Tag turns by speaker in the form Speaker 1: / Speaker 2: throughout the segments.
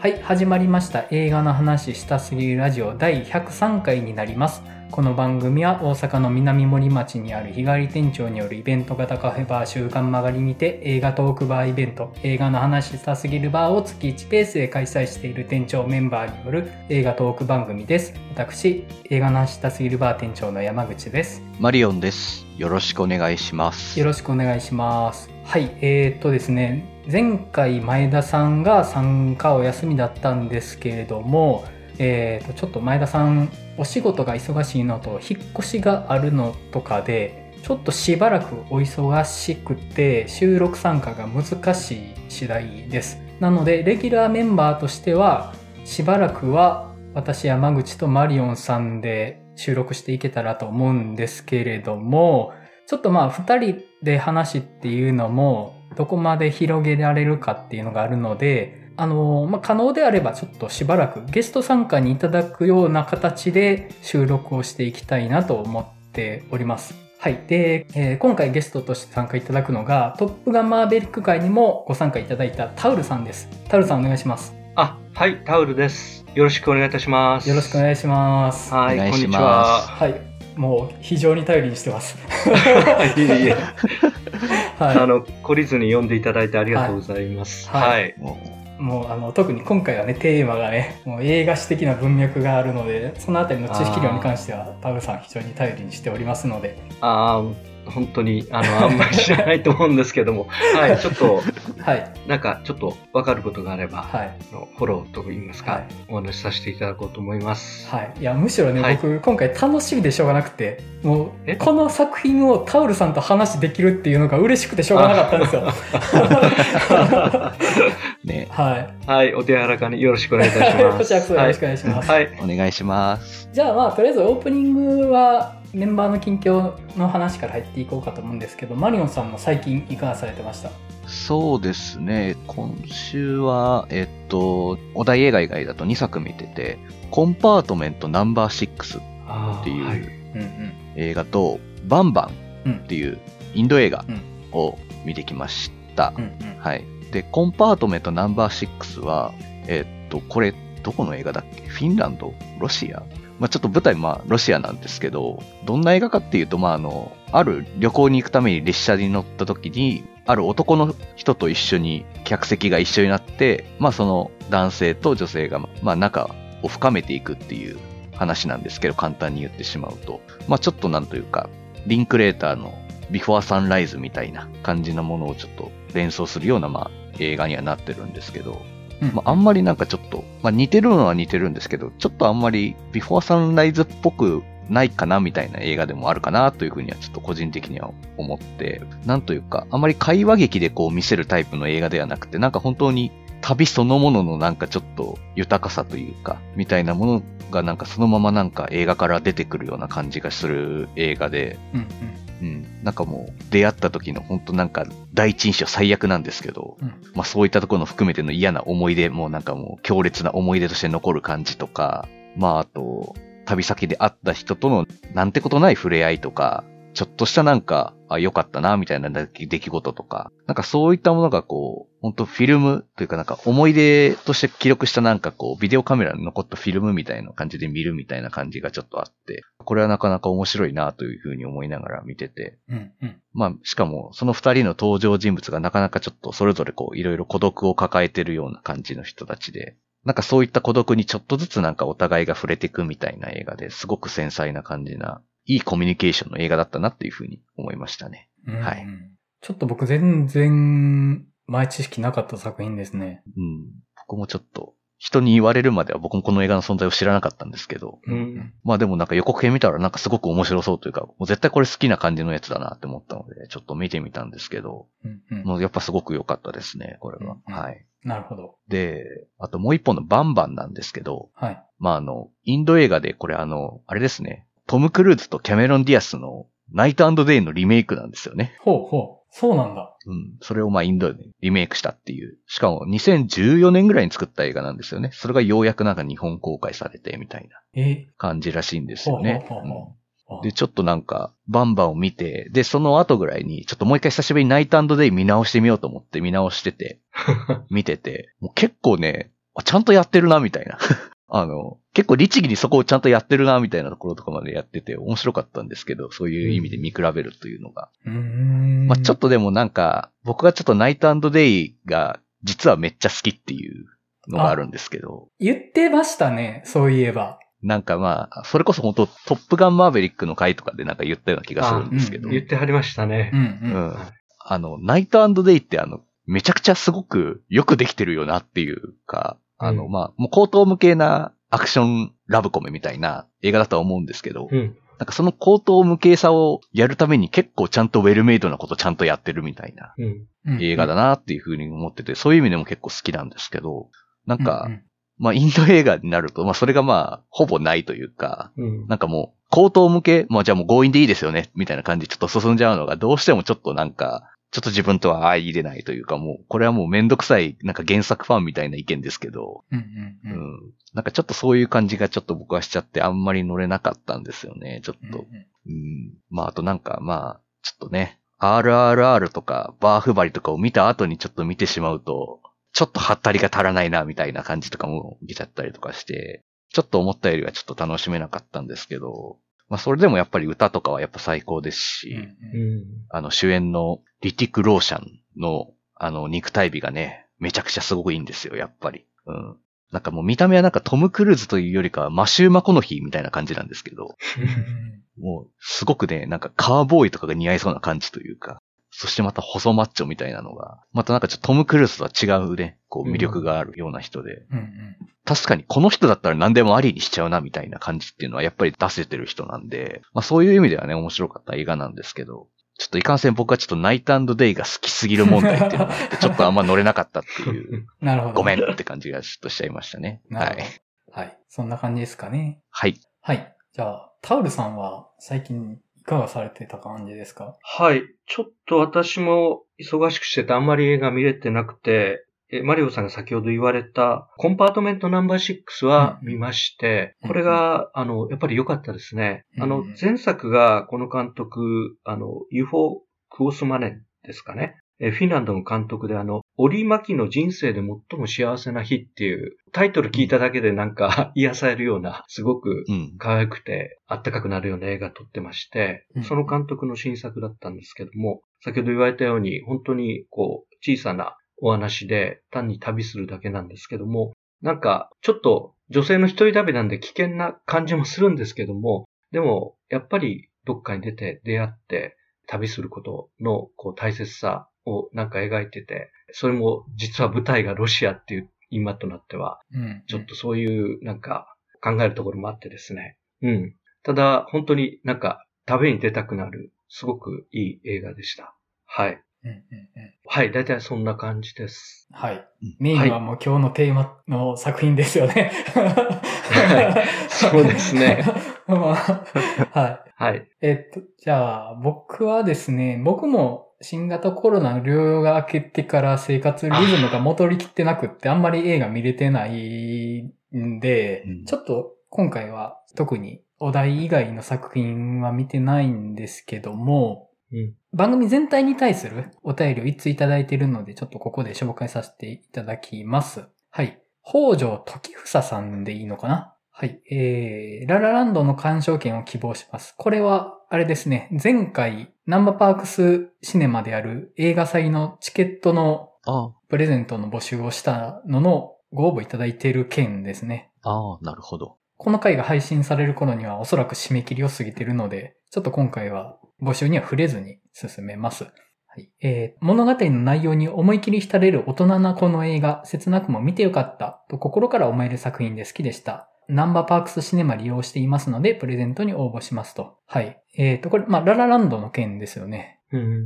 Speaker 1: はい、始まりました映画の話したすぎるラジオ第103回になります。この番組は大阪の南森町にある日帰り店長によるイベント型カフェバー週刊曲がりにて映画トークバーイベント映画の話したすぎるバーを月1ペースで開催している店長メンバーによる映画トーク番組です。私、映画の話したすぎるバー店長の山口です。
Speaker 2: マリオンです。よろしくお願いします。
Speaker 1: よろしくお願いします。はい、えー、っとですね、前回前田さんが参加お休みだったんですけれども、えー、とちょっと前田さんお仕事が忙しいのと引っ越しがあるのとかでちょっとしばらくお忙しくて収録参加が難しい次第です。なのでレギュラーメンバーとしてはしばらくは私山口とマリオンさんで収録していけたらと思うんですけれどもちょっとまあ二人で話っていうのもどこまで広げられるかっていうのがあるのであの、まあ、可能であればちょっとしばらくゲスト参加にいただくような形で収録をしていきたいなと思っております。はい。で、えー今回ゲストとして参加いただくのが、トップガンマーヴェリック会にもご参加いただいたタウルさんです。タウルさんお願いします。
Speaker 3: あ、はい、タオルです。よろしくお願いいたします。
Speaker 1: よろしくお願いします。
Speaker 3: はい、こんにちは。
Speaker 1: はい。もう非常に頼りにしてます。
Speaker 3: いえいえ、
Speaker 1: はい。
Speaker 3: あの、懲りずに読んでいただいてありがとうございます。
Speaker 1: は
Speaker 3: はいい。
Speaker 2: も
Speaker 1: もうあの特に今回はねテーマがねもう映画史的な文脈があるのでそのあたりの知識量に関してはタウルさん非常に頼りにしておりますので
Speaker 3: ああ、本当に、あの、あんまり知らないと思うんですけども、はい、ちょっと、
Speaker 1: はい。
Speaker 3: なんか、ちょっとわかることがあれば、
Speaker 1: はい。
Speaker 3: あのフォローといいますか、
Speaker 1: はい。
Speaker 3: お話しさせていただこうと思います。
Speaker 1: はい。いやむしろね、
Speaker 3: はい。
Speaker 1: 僕今回楽しみでしょうがなくてもう
Speaker 3: え？
Speaker 1: この作品をタウルさんと話できるっていうのが嬉しくてしょうがなかったんですよ。
Speaker 2: う ね、
Speaker 1: はい。
Speaker 3: はい、お手柔らかによろしくお願いいたしま
Speaker 1: こ
Speaker 3: す。
Speaker 1: ちらこそよろしくお願いします、
Speaker 3: はい。
Speaker 2: お願いします。
Speaker 1: じゃあまあとりあえずオープニングはメンバーの近況の話から入っていこうかと思うんですけどマリオンさんも最近いかがされてました。
Speaker 2: そうですね、今週は、えっと、お題映画以外だと2作見てて、コンパートメントナンバー6
Speaker 3: あー
Speaker 2: っていう
Speaker 3: はい。
Speaker 1: うんうん。
Speaker 2: 映画と、バンバ
Speaker 1: うん。
Speaker 2: ンっていうインド映画
Speaker 1: うん。
Speaker 2: を見てきました。
Speaker 1: うんうん。
Speaker 2: はい。で、コンパートメントナンバー6は、えっと、これ、どこの映画だっけ？フィンランド？ロシア？まあ、ちょっと舞台、まあ、ロシアなんですけど、どんな映画かっていうと、まあ、あの、ある旅行に行くために列車に乗った時に、ある男の人と一緒に、客席が一緒になって、まあ、その男性と女性が、まあ、仲を深めていくっていう話なんですけど、簡単に言ってしまうと。まあ、ちょっとなんというか、リンクレーターのビフォーサンライズみたいな感じのものをちょっと連想するような、まあ、映画にはなってるんですけど、まあ、あんまりなんかちょっと、まあ、似てるのは似てるんですけど、ちょっとあんまりビフォーサンライズっぽくないかなみたいな映画でもあるかなというふうにはちょっと個人的には思って、なんというか、あまり会話劇でこう見せるタイプの映画ではなくて、なんか本当に旅そのもののなんかちょっと豊かさというか、みたいなものがなんかそのままなんか映画から出てくるような感じがする映画で、
Speaker 1: うん
Speaker 2: うん、なんかもう出会った時の本当なんか第一印象最悪なんですけど、
Speaker 1: うん。
Speaker 2: まあそういったところの含めての嫌な思い出もなんかもう強烈な思い出として残る感じとか、まああと、旅先で会った人とのなんてことない触れ合いとか、ちょっとしたなんか、あ、良かったな、みたいな出来事とか、なんかそういったものがこう、本当フィルムというかなんか思い出として記録したなんかこう、ビデオカメラに残ったフィルムみたいな感じで見るみたいな感じがちょっとあって、これはなかなか面白いなというふうに思いながら見てて、
Speaker 1: うんうん。
Speaker 2: まあ、しかも、その二人の登場人物がなかなかちょっとそれぞれこう、いろいろ孤独を抱えてるような感じの人たちで、なんかそういった孤独にちょっとずつなんかお互いが触れていくみたいな映画ですごく繊細な感じな、いいコミュニケーションの映画だったなっていうふうに思いましたね。
Speaker 1: うん
Speaker 2: はい
Speaker 1: ちょっと僕全然前知識なかった作品ですね。
Speaker 2: うん。僕もちょっと、人に言われるまでは僕もこの映画の存在を知らなかったんですけど、
Speaker 3: うん
Speaker 2: まあでもなんか予告編見たらなんかすごく面白そうというか、もう絶対これ好きな感じのやつだなって思ったので、ちょっと見てみたんですけど、
Speaker 1: うんうん
Speaker 2: もうやっぱすごく良かったですね、これは。
Speaker 1: うんうん
Speaker 2: はい。
Speaker 1: なるほど。
Speaker 2: で、あともう一本のバンバンなんですけど、
Speaker 1: はい。
Speaker 2: まああの、インド映画でこれあの、あれですね、トム・クルーズとキャメロン・ディアスのナイトデイのリメイクなんですよね。
Speaker 1: ほうほう。そうなんだ。
Speaker 2: うん。それをまあインドでリメイクしたっていう。しかも2014年ぐらいに作った映画なんですよね。それがようやくなんか日本公開されてみたいな
Speaker 1: え？
Speaker 2: 感じらしいんですよね。
Speaker 1: ほうほうほうほう
Speaker 2: うんで、ちょっとなんか、バンバンを見て、で、その後ぐらいに、ちょっともう一回久しぶりにナイトデイ見直してみようと思って見直してて、見てて、もう結構ね、あちゃんとやってるな、みたいな。あの、結構律儀にそこをちゃんとやってるな、みたいなところとかまでやってて面白かったんですけど、そういう意味で見比べるというのが。
Speaker 1: うーん。
Speaker 2: まあちょっとでもなんか、僕がちょっとナイトデイが実はめっちゃ好きっていうのがあるんですけど、
Speaker 1: 言ってましたね、そういえば。
Speaker 2: なんかまあ、それこそ本当トップガンマーベリックの回とかでなんか言ったような気がするんですけど、
Speaker 1: うん
Speaker 3: 言ってはりましたね
Speaker 1: う。ん
Speaker 2: う
Speaker 1: うん。
Speaker 2: ん。あの、ナイトデイってあの、めちゃくちゃすごくよくできてるよなっていうか、あの、
Speaker 3: うん
Speaker 2: まあ、もう高等無形なアクションラブコメみたいな映画だとは思うんですけど、
Speaker 3: うん。
Speaker 2: なんかその高等無形さをやるために結構ちゃんとウェルメイドなことちゃんとやってるみたいな映画だなっていうふうに思ってて、そういう意味でも結構好きなんですけど、なんか、
Speaker 1: うんうん
Speaker 2: まあインド映画になると、まあそれがまあほぼないというか、
Speaker 3: うん。
Speaker 2: なんかもう高等向け、まあじゃあもう強引でいいですよね、みたいな感じでちょっと進んじゃうのがどうしてもちょっとなんか、ちょっと自分とは相入れないというかもう、これはもうめんどくさい、なんか原作ファンみたいな意見ですけど、
Speaker 1: うん
Speaker 2: う
Speaker 1: うんうん
Speaker 2: ん。なんかちょっとそういう感じがちょっと僕はしちゃってあんまり乗れなかったんですよね、ちょっと。うん。まああとなんかまあ、ちょっとね、RRR とかバーフバリとかを見た後にちょっと見てしまうと、ちょっとハったりが足らないな、みたいな感じとかも出ちゃったりとかして、ちょっと思ったよりはちょっと楽しめなかったんですけど、まあそれでもやっぱり歌とかはやっぱ最高ですし、
Speaker 1: うんうん
Speaker 3: うん。
Speaker 2: あの主演のリティク・ローシャンのあの肉体美がね、めちゃくちゃすごくいいんですよ、やっぱり。うん。なんかもう見た目はなんかトム・クルーズというよりかはマシュー・マコノヒーみたいな感じなんですけど、もうすごくね、なんかカーボーイとかが似合いそうな感じというか、そしてまた細マッチョみたいなのが、またなんかちょっとトム・クルーズとは違うね、こう魅力があるような人で、
Speaker 1: うんうん。
Speaker 2: 確かにこの人だったら何でもありにしちゃうなみたいな感じっていうのはやっぱり出せてる人なんで、まあそういう意味ではね、面白かった映画なんですけど、ちょっといかんせん僕はちょっとナイトデイが好きすぎる問題っていうのがあって、ちょっとあんま乗れなかったっていう、
Speaker 1: なるほど。
Speaker 2: ごめんって感じがちょっとしちゃいましたね。はい。
Speaker 1: ど。はい。そんな感じですかね。
Speaker 2: はい。
Speaker 1: はい。じゃあ、タウルさんは最近いかがされてた感じですか？
Speaker 3: はい。ちょっと私も忙しくしててあんまり映画見れてなくて、えマリオさんが先ほど言われたコンパートメントナンバー6は見まして、
Speaker 1: うん
Speaker 3: これが、あの、やっぱり良かったですね。あの
Speaker 1: うん、
Speaker 3: 前作がこの監督、あの、UFO クオスマネンですかね。えフィンランドの監督であの、オリマキの人生で最も幸せな日っていうタイトル聞いただけでなんか 癒されるような、すごく
Speaker 2: うん。
Speaker 3: 可愛くて、あったかくなるような映画撮ってまして
Speaker 1: うん、
Speaker 3: その監督の新作だったんですけども、先ほど言われたように、本当にこう、小さなお話で、単に旅するだけなんですけども、なんか、ちょっと女性の一人旅なんで危険な感じもするんですけども、でも、やっぱりどっかに出て出会って旅することのこう大切さをなんか描いてて、それも実は舞台がロシアっていう今となっては
Speaker 1: うん。
Speaker 3: ちょっとそういうなんか考えるところもあってですね。うん。ただ本当になんか旅に出たくなるすごくいい映画でした。はい。
Speaker 1: うんうんうん
Speaker 3: はい。だいたいそんな感じです。
Speaker 1: はい
Speaker 2: うん。
Speaker 1: メインはもう今日のテーマの作品ですよね。
Speaker 3: いそうですね。
Speaker 1: まあはい。
Speaker 3: はい。
Speaker 1: えっと、じゃあ、僕はですね、僕も新型コロナの療養が明けてから生活リズムが戻りきってなくって、あんまり映画見れてないんで、
Speaker 2: うん
Speaker 1: ちょっと今回は特にお題以外の作品は見てないんですけども、
Speaker 3: うん。
Speaker 1: 番組全体に対するお便りを一通いただいているので、ちょっとここで紹介させていただきます。はい。北条時房さんでいいのかな？はい。えー、ララランドの鑑賞券を希望します。これは、あれですね、前回、ナンバーパークスシネマである映画祭のチケットの
Speaker 2: あ
Speaker 1: プレゼントの募集をしたののご応募いただいている件ですね。
Speaker 2: あ、ああ、なるほど。
Speaker 1: この回が配信される頃にはおそらく締め切りを過ぎているので、ちょっと今回は募集には触れずに進めます。はいえー物語の内容に思い切り浸れる大人なこの映画、切なくも見てよかったと心から思える作品で好きでした。ナンバーパークスシネマ利用していますので、プレゼントに応募しますと。はい。えっ、と、これ、まあ、ララランドの件ですよね。
Speaker 3: うん。
Speaker 2: うんうん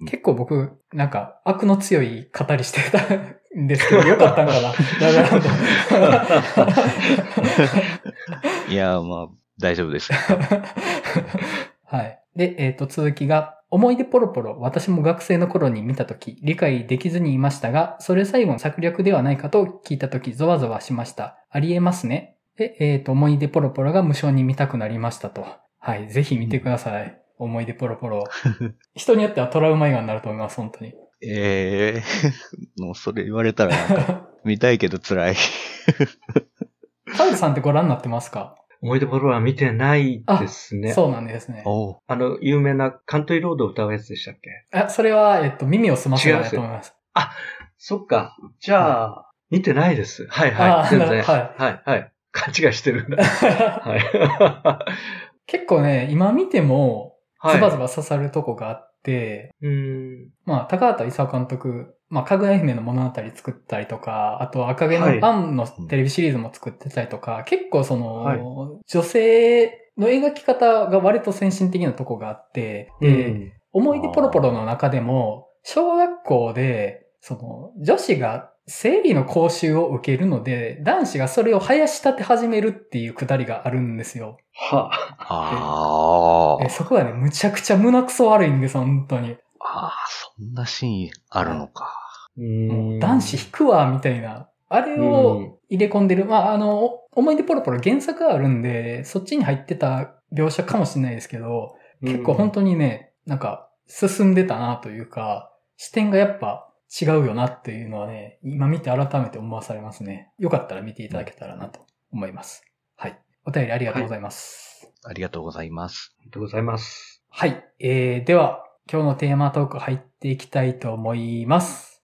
Speaker 2: うん。
Speaker 1: 結構僕、なんか、悪の強い語りしてたんですけど、よかったんかな？ララランド。
Speaker 2: いや、まあ、大丈夫です。
Speaker 1: はい。で、えっ、と、続きが、思い出ポロポロ、私も学生の頃に見たとき、理解できずにいましたが、それ最後の策略ではないかと聞いたとき、ゾワゾワしました。ありえますね。で、えっ、と、思い出ポロポロが無償に見たくなりましたと。はい。ぜひ見てください。思い出ポロポロ。人によってはトラウマ映画になると思います、本当に。
Speaker 2: ええ もうそれ言われたらなんか、見たいけど辛い。
Speaker 1: カウルさんってご覧になってますか？
Speaker 3: 思い出ボロは見てないですね。
Speaker 1: そうなんですね。
Speaker 3: あの、有名なカントリーロードを歌うやつでしたっけ？
Speaker 1: あ、それは、えっと、耳を澄ませばだと思います。
Speaker 3: そっか。じゃあ、見てないです。はいはい。
Speaker 1: あ
Speaker 3: 全然。
Speaker 1: はい
Speaker 3: はいはい。勘違いしてるんだ。はい。
Speaker 1: 結構ね、今見ても、
Speaker 3: はい。
Speaker 1: ズバズバ刺さるとこがあって。まあ、高畑勲監督、まあ、かぐや姫の物語作ったりとか、あと赤毛
Speaker 3: はい
Speaker 1: のアンのテレビシリーズも作ってたりとか、結構その、
Speaker 3: はい
Speaker 1: 女性の描き方が割と先進的なとこがあって、で、
Speaker 3: うん
Speaker 1: 思い出ポロポロの中でも、小学校で、その、女子が生理の講習を受けるので、男子がそれを生やし立て始めるっていうくだりがあるんですよ。
Speaker 3: は
Speaker 2: あ
Speaker 1: でそこがね、むちゃくちゃ胸くそ悪いんです、本当に。
Speaker 2: あ。ああ、そんなシーンあるのか。
Speaker 1: 男子引くわ、みたいな。あれを入れ込んでる。まあ、あの、思い出ポロポロ原作があるんで、そっちに入ってた描写かもしれないですけど、結構本当にね、なんか、進んでたなというか、視点がやっぱ違うよなっていうのはね、今見て改めて思わされますね。よかったら見ていただけたらなと思います。はい。お便りありがとうございます。
Speaker 2: ありがとうございます。
Speaker 3: ありがとうございます。
Speaker 1: はい。えー、では、今日のテーマトーク入っていきたいと思います。